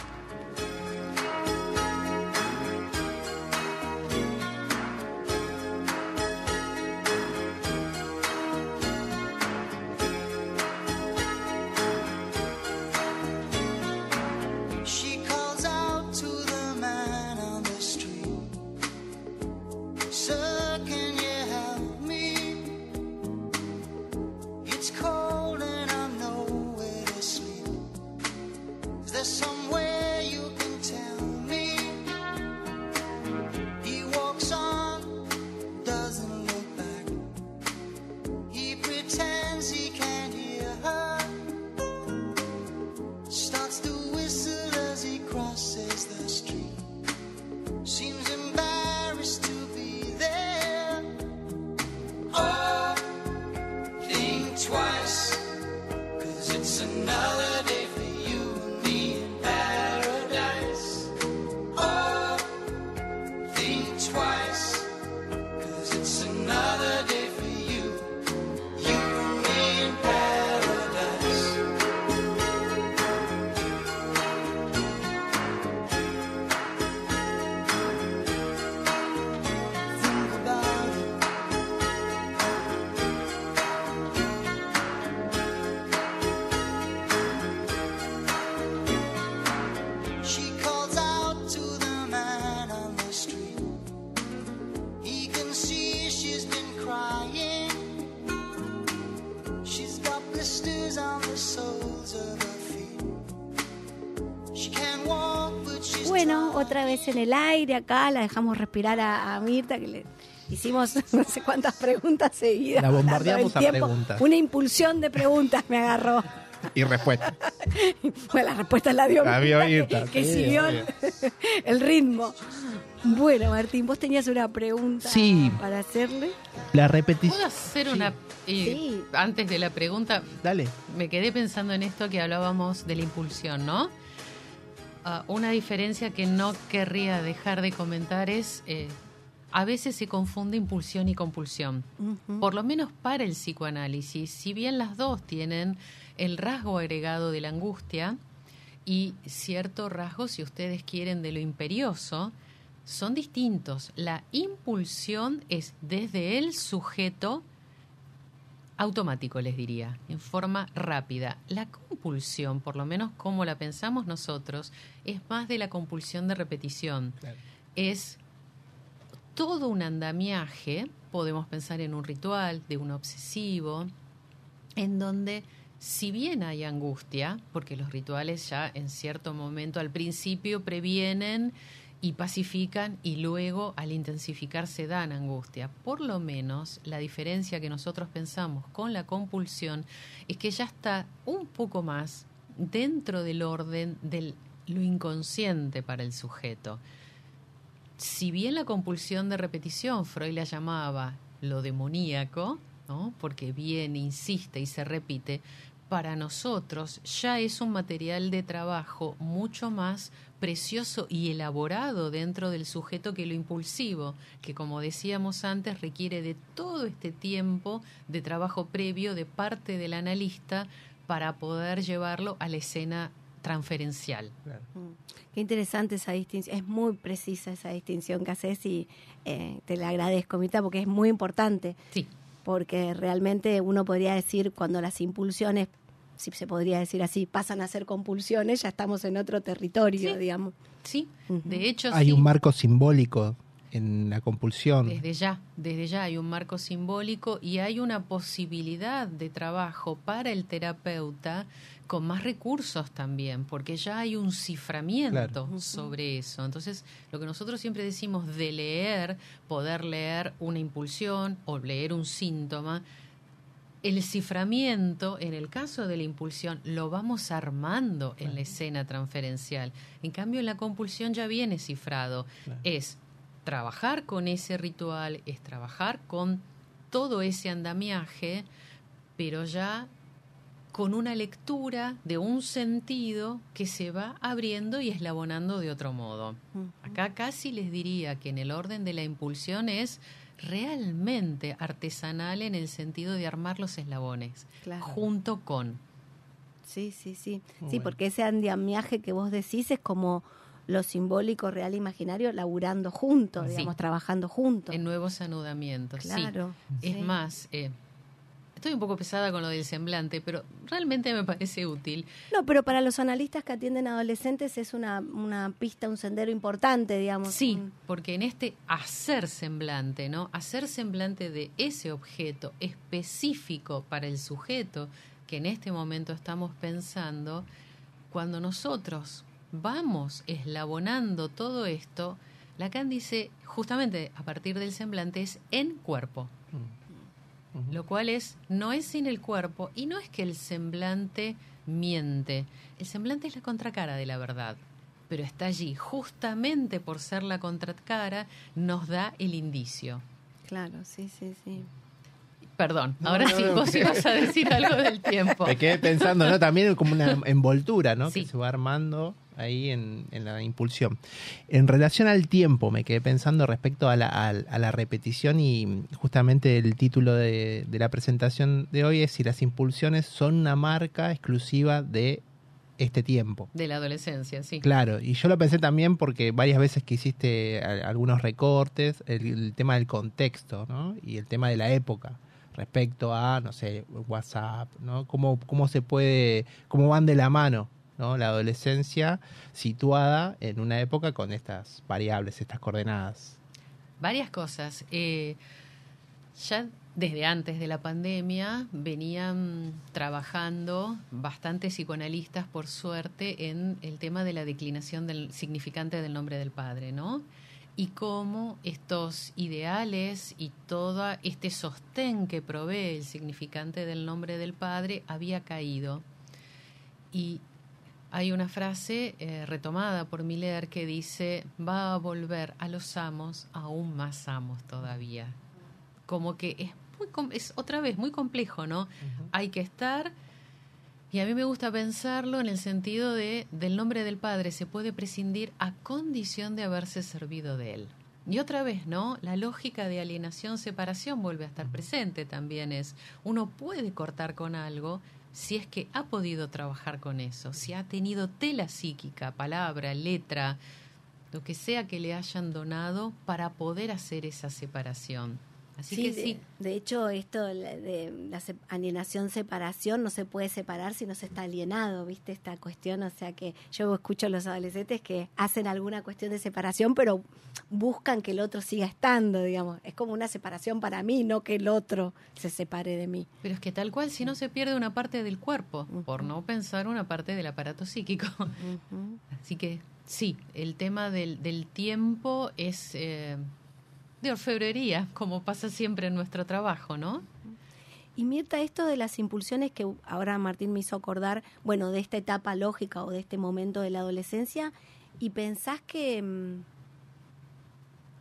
Vez en el aire acá, la dejamos respirar a, a Mirta, que le hicimos no sé cuántas preguntas seguidas. La bombardeamos a tiempo. preguntas. Una impulsión de preguntas me agarró. Y respuesta. Bueno, la respuesta la dio La vio Mirta, Mirta, que, que sí, siguió el, ritmo. Bueno, Martín, vos tenías una pregunta Sí. para hacerle. La ¿Puedo repetición. hacer Sí. una... eh, Sí. Antes de la pregunta, Dale. me quedé pensando en esto que hablábamos de la impulsión, ¿no? Ah, una diferencia que no querría dejar de comentar es, eh, a veces se confunde impulsión y compulsión. Por lo menos para el psicoanálisis, si bien las dos tienen el rasgo agregado de la angustia y cierto rasgo, si ustedes quieren, de lo imperioso, son distintos. La impulsión es desde el sujeto automático, les diría, en forma rápida. La compulsión, por lo menos como la pensamos nosotros, es más de la compulsión de repetición. Es todo un andamiaje, podemos pensar en un ritual, de un obsesivo, en donde si bien hay angustia, porque los rituales ya en cierto momento al principio previenen y pacifican y luego al intensificarse dan angustia. Por lo menos la diferencia que nosotros pensamos con la compulsión es que ya está un poco más dentro del orden de lo inconsciente para el sujeto. Si bien la compulsión de repetición Freud la llamaba lo demoníaco, ¿no? porque viene, insiste y se repite, para nosotros ya es un material de trabajo mucho más precioso y elaborado dentro del sujeto que lo impulsivo, que como decíamos antes requiere de todo este tiempo de trabajo previo de parte del analista para poder llevarlo a la escena transferencial. Qué interesante esa distinción. Es muy precisa esa distinción que haces y eh, te la agradezco, Mirta, porque es muy importante. Sí, Porque realmente uno podría decir cuando las impulsiones, si se podría decir así, pasan a ser compulsiones, ya estamos en otro territorio, Sí. digamos. sí, de hecho Hay sí. un marco simbólico en la compulsión. Desde ya, desde ya hay un marco simbólico y hay una posibilidad de trabajo para el terapeuta con más recursos también, porque ya hay un ciframiento Claro. sobre eso. Entonces, lo que nosotros siempre decimos de leer, poder leer una impulsión o leer un síntoma, el ciframiento, en el caso de la impulsión, lo vamos armando en la escena transferencial. En cambio, en la compulsión ya viene cifrado. Claro. Es trabajar con ese ritual, es trabajar con todo ese andamiaje, pero ya con una lectura de un sentido que se va abriendo y eslabonando de otro modo. Acá casi les diría que en el orden de la impulsión es realmente artesanal en el sentido de armar los eslabones, Claro. junto con. Sí, sí, sí. Muy Sí, bueno. porque ese andamiaje que vos decís es como lo simbólico, real, imaginario, laburando juntos, Sí. digamos, trabajando juntos. En nuevos anudamientos. sí. Claro. Es más, eh, estoy un poco pesada con lo del semblante, pero realmente me parece útil. No, pero para los analistas que atienden adolescentes es una, una pista, un sendero importante, digamos. Sí, un- porque en este hacer semblante, ¿no? Hacer semblante de ese objeto específico para el sujeto que en este momento estamos pensando, cuando nosotros vamos eslabonando todo esto, Lacan dice justamente a partir del semblante es en cuerpo. Lo cual es, no es sin el cuerpo y no es que el semblante miente. El semblante es la contracara de la verdad, pero está allí. Justamente por ser la contracara nos da el indicio. Claro, sí, sí, sí. Perdón, No, ahora no, sí, no, vos ibas a decir algo del tiempo. Me quedé pensando, ¿no? También como una envoltura, ¿no? Sí. Que se va armando ahí en, en la impulsión. En relación al tiempo, me quedé pensando respecto a la, al- a la repetición y justamente el título de, de la presentación de hoy es si las impulsiones son una marca exclusiva de este tiempo. De la adolescencia, sí. Claro, y yo lo pensé también porque varias veces que hiciste algunos recortes, el, el tema del contexto, ¿no? Y el tema de la época respecto a, no sé, WhatsApp, ¿no? Cómo, cómo se puede, cómo van de la mano, La adolescencia situada en una época con estas variables, estas coordenadas. Varias cosas. Eh, ya desde antes de la pandemia venían trabajando bastantes psicoanalistas, por suerte, en el tema de la declinación del significante del nombre del padre, ¿no? Y cómo estos ideales y todo este sostén que provee el significante del nombre del padre había caído. Y hay una frase eh, retomada por Miller que dice, va a volver a los amos aún más amos todavía. Como que es, muy, com- es otra vez muy complejo, ¿no? Hay que estar, y a mí me gusta pensarlo en el sentido de, del nombre del Padre se puede prescindir a condición de haberse servido de él. Y otra vez, ¿no? La lógica de alienación, separación vuelve a estar presente también. Es, uno puede cortar con algo si es que ha podido trabajar con eso, si ha tenido tela psíquica, palabra, letra, lo que sea que le hayan donado para poder hacer esa separación. Así Sí, que sí, de hecho, esto de, la- alienación, separación, no se puede separar si no se está alienado, ¿viste? Esta cuestión, o sea que yo escucho a los adolescentes que hacen alguna cuestión de separación, pero buscan que el otro siga estando, digamos. Es como una separación para mí, no que el otro se separe de mí. Pero es que tal cual, si no se pierde una parte del cuerpo, por no pensar una parte del aparato psíquico. Así que sí, el tema del, del tiempo es eh, de orfebrería, como pasa siempre en nuestro trabajo, ¿no? Y Mirta, esto de las impulsiones que ahora Martín me hizo acordar, bueno, de esta etapa lógica o de este momento de la adolescencia, y pensás que, mm,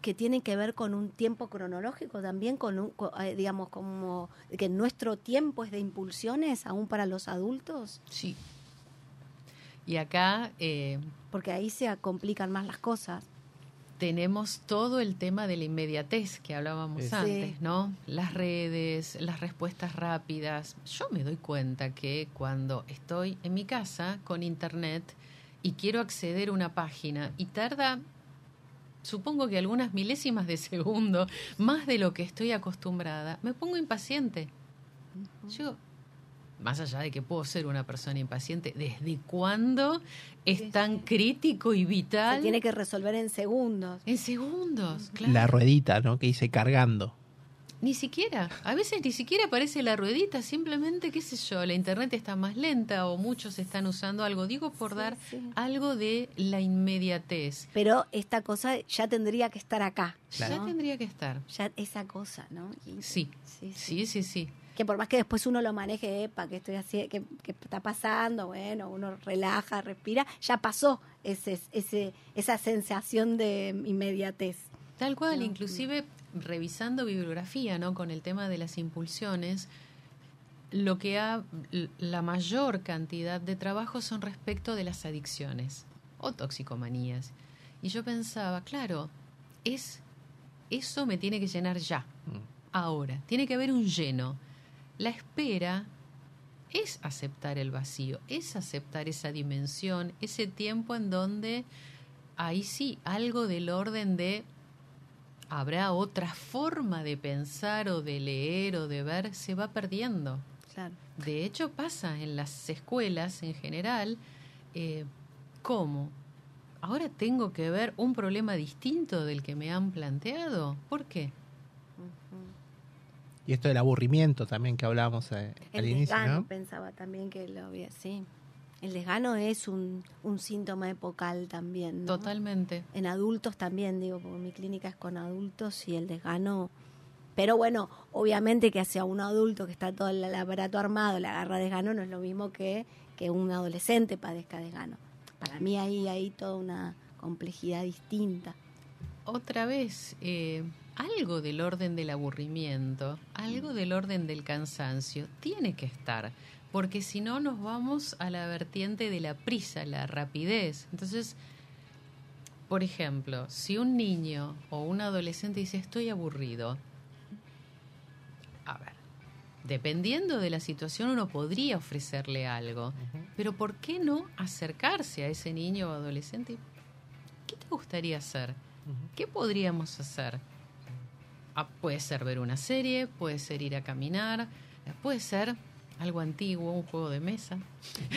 que tienen que ver con un tiempo cronológico también, con un, eh, digamos, como que nuestro tiempo es de impulsiones aún para los adultos, Sí. Y acá eh, porque ahí se complican más las cosas. Tenemos todo el tema de la inmediatez que hablábamos Sí. antes, ¿no? Las redes, las respuestas rápidas. Yo me doy cuenta que cuando estoy en mi casa con internet y quiero acceder a una página y tarda, supongo que algunas milésimas de segundo, más de lo que estoy acostumbrada, me pongo impaciente. Yo más allá de que puedo ser una persona impaciente, ¿desde cuándo es tan crítico y Se vital? tiene que resolver en segundos. En segundos, claro. La ruedita, ¿no? Que dice cargando. Ni siquiera, a veces ni siquiera aparece la ruedita, simplemente, qué sé yo, la internet está más lenta o muchos están usando algo. Digo por Sí, dar sí. algo de la inmediatez. Pero esta cosa ya tendría que estar acá. Claro. Ya tendría que estar. Ya esa cosa, ¿no? Y- Sí, sí, sí. sí, sí, sí. Que por más que después uno lo maneje, epa, que estoy haciendo, que, que está pasando, bueno, uno relaja, respira, ya pasó ese, ese, esa sensación de inmediatez. Tal cual, No, inclusive revisando bibliografía, ¿no? Con el tema de las impulsiones, lo que ha la mayor cantidad de trabajos son respecto de las adicciones o toxicomanías. Y yo pensaba, claro, es eso me tiene que llenar ya, ahora. Tiene que haber un lleno. La espera es aceptar el vacío, es aceptar esa dimensión, ese tiempo en donde ahí sí, algo del orden de habrá otra forma de pensar o de leer o de ver, se va perdiendo. Claro. De hecho, pasa en las escuelas en general, eh, ¿cómo? Ahora tengo que ver un problema distinto del que me han planteado. ¿Por qué? Y esto del aburrimiento también que hablábamos eh, al El inicio, desgano, ¿no? pensaba también que lo había, sí. El desgano es un, un síntoma epocal también, ¿no? Totalmente. En adultos también, digo, porque mi clínica es con adultos y el desgano... Pero bueno, obviamente que hacia un adulto que está todo el aparato armado, le agarra desgano, no es lo mismo que, que un adolescente padezca desgano. Para mí ahí hay toda una complejidad distinta. Otra vez, eh, algo del orden del aburrimiento, algo del orden del cansancio, tiene que estar, porque si no nos vamos a la vertiente de la prisa, la rapidez. Entonces, por ejemplo, si un niño o un adolescente dice estoy aburrido, a ver, dependiendo de la situación uno podría ofrecerle algo, pero ¿por qué no acercarse a ese niño o adolescente? ¿Qué te gustaría hacer? ¿Qué podríamos hacer? Ah, puede ser ver una serie, puede ser ir a caminar, puede ser algo antiguo, un juego de mesa,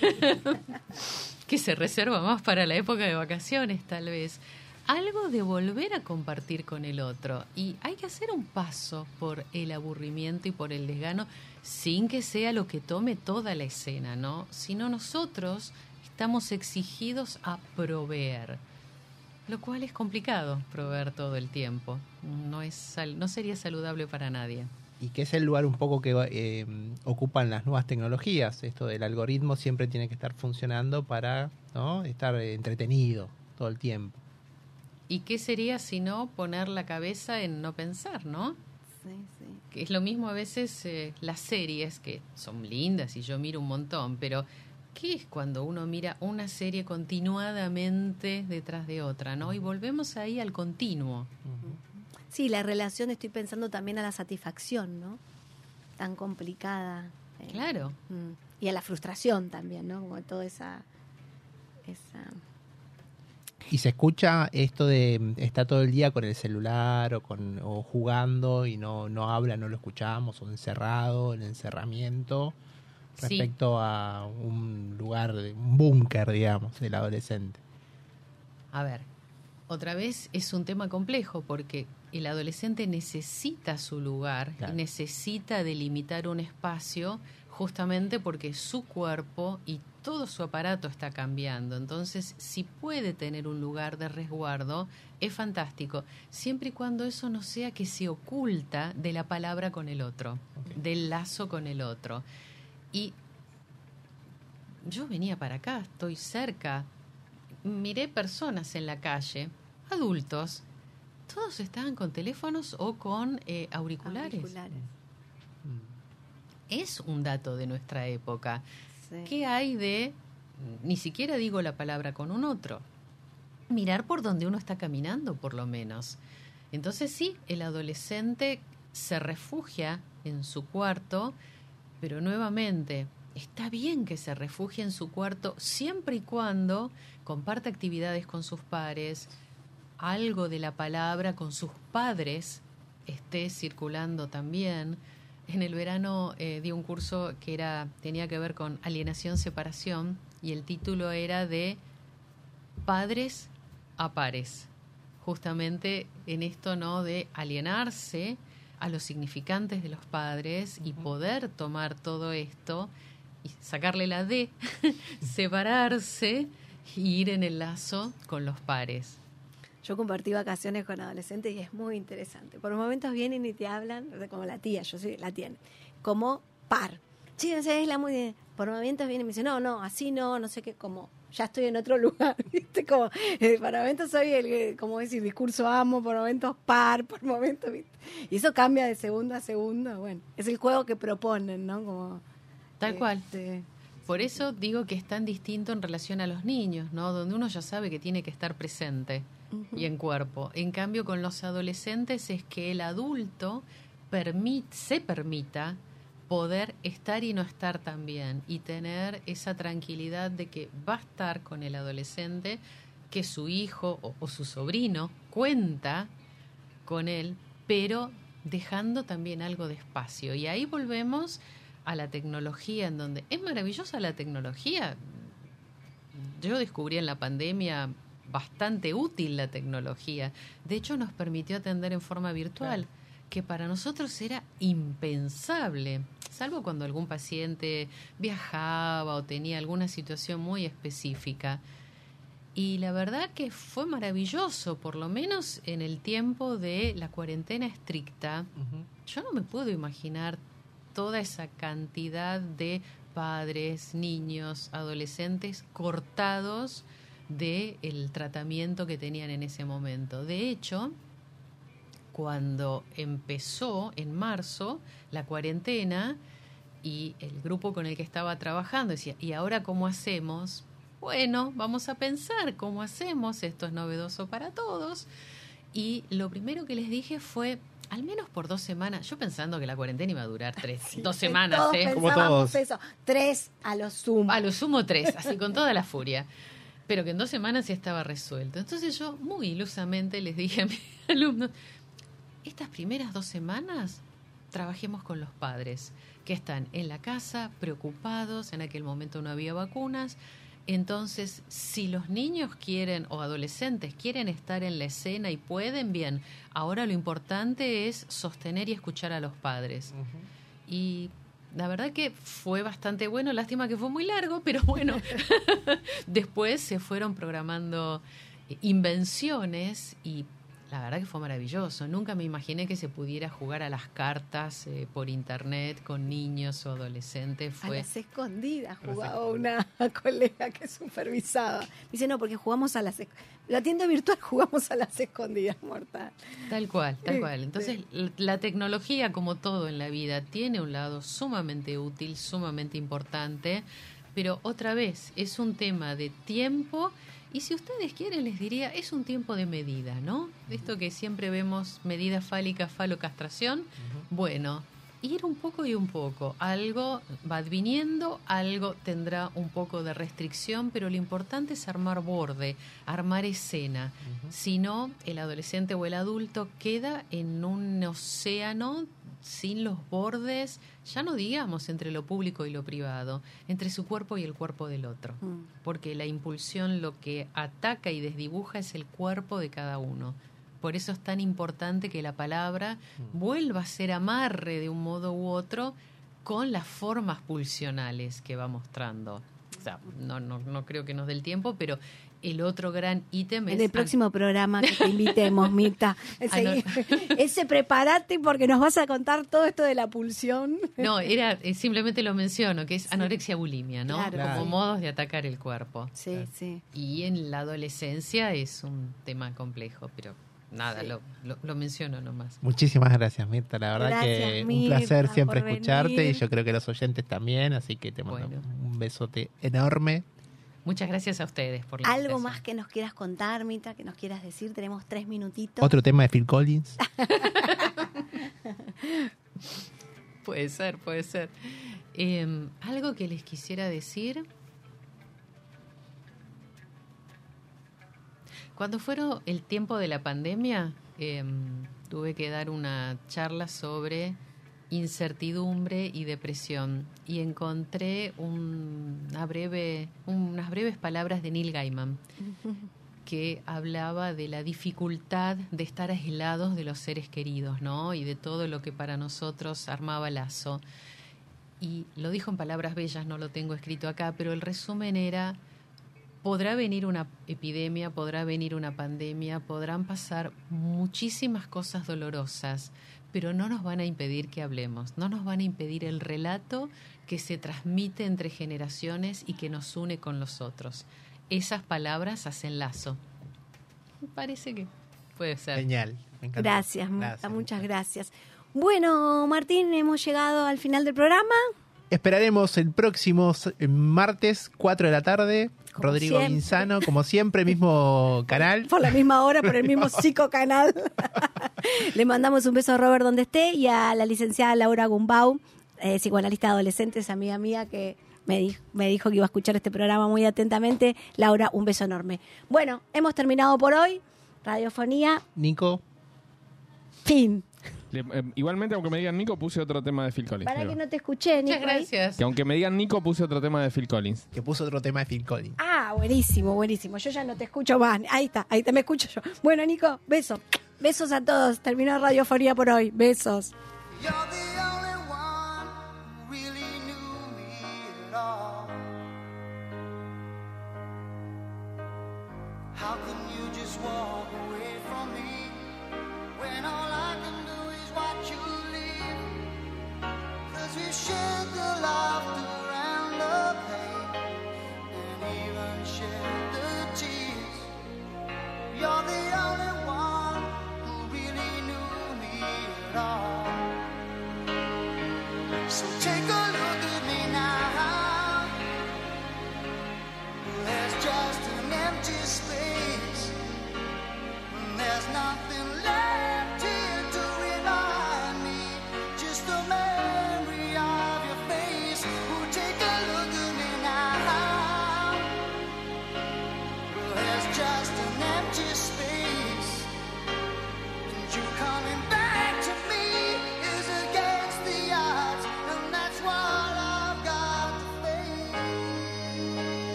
que se reserva más para la época de vacaciones tal vez. Algo de volver a compartir con el otro. Y hay que hacer un paso por el aburrimiento y por el desgano sin que sea lo que tome toda la escena, ¿no? Sino nosotros estamos exigidos a proveer. Lo cual es complicado proveer todo el tiempo. No, es sal- no sería saludable para nadie. Y que es el lugar un poco que eh, ocupan las nuevas tecnologías. Esto del algoritmo siempre tiene que estar funcionando para ¿no? estar eh, entretenido todo el tiempo. ¿Y qué sería si no poner la cabeza en no pensar, no? Sí, sí. Que es lo mismo a veces eh, las series, que son lindas y yo miro un montón, pero ¿qué es cuando uno mira una serie continuadamente detrás de otra, no? Y volvemos ahí al continuo. Sí, la relación, estoy pensando también a la satisfacción, ¿no? Tan complicada. eh, Claro. mm, Y a la frustración también, ¿no? Como toda esa... esa Y se escucha esto de mm, está todo el día con el celular o con o jugando y no, no habla, no lo escuchamos, o encerrado, el encerramiento, Sí. respecto a un lugar, de- un búnker, digamos, del adolescente. A ver, otra vez es un tema complejo porque el adolescente necesita su lugar, Claro. necesita delimitar un espacio justamente porque su cuerpo y todo su aparato está cambiando. Entonces, si puede tener un lugar de resguardo, es fantástico, siempre y cuando eso no sea que se oculta de la palabra con el otro, del lazo con el otro. Y yo venía para acá, estoy cerca, miré personas en la calle, adultos, todos estaban con teléfonos o con eh, auriculares. auriculares. Es un dato de nuestra época. Sí. ¿Qué hay de, ni siquiera digo la palabra con un otro, mirar por donde uno está caminando, por lo menos? Entonces sí, el adolescente se refugia en su cuarto, pero nuevamente, está bien que se refugie en su cuarto siempre y cuando comparte actividades con sus pares, algo de la palabra con sus padres esté circulando también, En el verano eh, di un curso que era tenía que ver con alienación, separación y el título era de padres a pares. Justamente en esto no de alienarse a los significantes de los padres y poder tomar todo esto y sacarle la D, separarse y ir en el lazo con los pares. Yo compartí vacaciones con adolescentes y es muy interesante. Por momentos vienen y te hablan, como la tía, yo soy la tía, como par. Sí, no sé, es la muy... Por momentos vienen y me dicen, no, no, así no, no sé qué, como ya estoy en otro lugar, ¿viste? Como, eh, por momentos soy el, eh, como decir, discurso amo, por momentos par, por momentos, ¿viste? Y eso cambia de segundo a segundo, bueno, es el juego que proponen, ¿no? Como, Tal cual. este, Por eso digo que es tan distinto en relación a los niños, ¿no? Donde uno ya sabe que tiene que estar presente y en cuerpo. En cambio, con los adolescentes es que el adulto permit- se permita poder estar y no estar también y tener esa tranquilidad de que va a estar con el adolescente, que su hijo o, o su sobrino cuenta con él, pero dejando también algo de espacio. Y ahí volvemos a la tecnología, en donde es maravillosa la tecnología. Yo descubrí en la pandemia bastante útil la tecnología. De hecho, nos permitió atender en forma virtual, que para nosotros era impensable, salvo cuando algún paciente viajaba o tenía alguna situación muy específica. Y la verdad que fue maravilloso, por lo menos en el tiempo de la cuarentena estricta. Yo no me puedo imaginar toda esa cantidad de padres, niños, adolescentes cortados de el tratamiento que tenían en ese momento. De hecho, cuando empezó en marzo la cuarentena y el grupo con el que estaba trabajando decía, ¿y ahora cómo hacemos? Bueno, vamos a pensar cómo hacemos, esto es novedoso para todos. Y lo primero que les dije fue, al menos por dos semanas, yo pensando que la cuarentena iba a durar tres, dos semanas, todos ¿eh? Como pensábamos todos. eso, tres a lo sumo. A lo sumo tres, así con toda la furia. Pero que en dos semanas ya estaba resuelto. Entonces yo muy ilusamente les dije a mis alumnos, estas primeras dos semanas trabajemos con los padres, que están en la casa, preocupados, en aquel momento no había vacunas. Entonces, si los niños quieren o adolescentes quieren estar en la escena y pueden, bien. Ahora lo importante es sostener y escuchar a los padres. Y la verdad que fue bastante bueno, lástima que fue muy largo, pero bueno, después se fueron programando invenciones y la verdad que fue maravilloso. Nunca me imaginé que se pudiera jugar a las cartas eh, por internet con niños o adolescentes. A Fue las escondidas jugaba una colega que supervisaba. Dice, no, porque jugamos a las... La tienda virtual jugamos a las escondidas, mortal. Tal cual, tal Sí, cual. Entonces, la tecnología, como todo en la vida, tiene un lado sumamente útil, sumamente importante, pero otra vez, es un tema de tiempo y si ustedes quieren, les diría, es un tiempo de medida, ¿no? Esto que siempre vemos, medida fálica, falocastración, bueno, ir un poco y un poco. Algo va adviniendo, algo tendrá un poco de restricción, pero lo importante es armar borde, armar escena. Si no, el adolescente o el adulto queda en un océano sin los bordes, ya no digamos entre lo público y lo privado, entre su cuerpo y el cuerpo del otro. Mm. Porque la impulsión lo que ataca y desdibuja es el cuerpo de cada uno. Por eso es tan importante que la palabra vuelva a ser amarre de un modo u otro con las formas pulsionales que va mostrando. O sea, no, no, no creo que nos dé el tiempo, pero el otro gran ítem En es el próximo programa que te invitemos, Mirta. No. Ese, ese prepárate porque nos vas a contar todo esto de la pulsión. No, era eh, simplemente lo menciono, que es anorexia bulimia, ¿no? Claro. Como Claro. modos de atacar el cuerpo. Sí, sí. Y en la adolescencia es un tema complejo, pero nada, lo, lo, lo menciono nomás. Muchísimas gracias, Mirta. La verdad Gracias, que un Mirta, placer siempre escucharte venir. y yo creo que los oyentes también, así que te mando Bueno. un besote enorme. Muchas gracias a ustedes por la Algo invitación. más que nos quieras contar, Mirta, que nos quieras decir. Tenemos tres minutitos. Otro tema de Phil Collins. Puede ser, puede ser. Eh, algo que les quisiera decir. Cuando fueron el tiempo de la pandemia, eh, tuve que dar una charla sobre incertidumbre y depresión. Y encontré un- breve, unas breves palabras de Neil Gaiman que hablaba de la dificultad de estar aislados de los seres queridos, ¿no? Y de todo lo que para nosotros armaba lazo. Y lo dijo en palabras bellas, no lo tengo escrito acá, pero el resumen era, podrá venir una epidemia, podrá venir una pandemia, podrán pasar muchísimas cosas dolorosas, pero no nos van a impedir que hablemos, no nos van a impedir el relato que se transmite entre generaciones y que nos une con los otros. Esas palabras hacen lazo. Parece que puede ser. Genial. Me encantó. Gracias, Gracias, muchas gracias. Bueno, Martín, hemos llegado al final del programa. Esperaremos el próximo martes, 4 de la tarde. Como Rodrigo siempre. Insano, como siempre, mismo canal. Por la misma hora, por el mismo psicocanal. Le mandamos un beso a Robert donde esté y a la licenciada Laura Gumbau, eh, psicoanalista adolescente, es amiga mía que me, di- me dijo que iba a escuchar este programa muy atentamente. Laura, un beso enorme. Bueno, hemos terminado por hoy. Radiofonía, Nico, fin. Le- eh, igualmente, aunque me digan Nico, puse otro tema de Phil Collins. Para que no te escuché, Nico. Muchas ahí. gracias. Que aunque me digan Nico, puse otro tema de Phil Collins. que puso otro tema de Phil Collins. Ah, buenísimo, buenísimo. Yo ya no te escucho más. Ahí está, ahí te me escucho yo. Bueno, Nico, besos. Besos a todos. Terminó Radiofonía por hoy. Besos.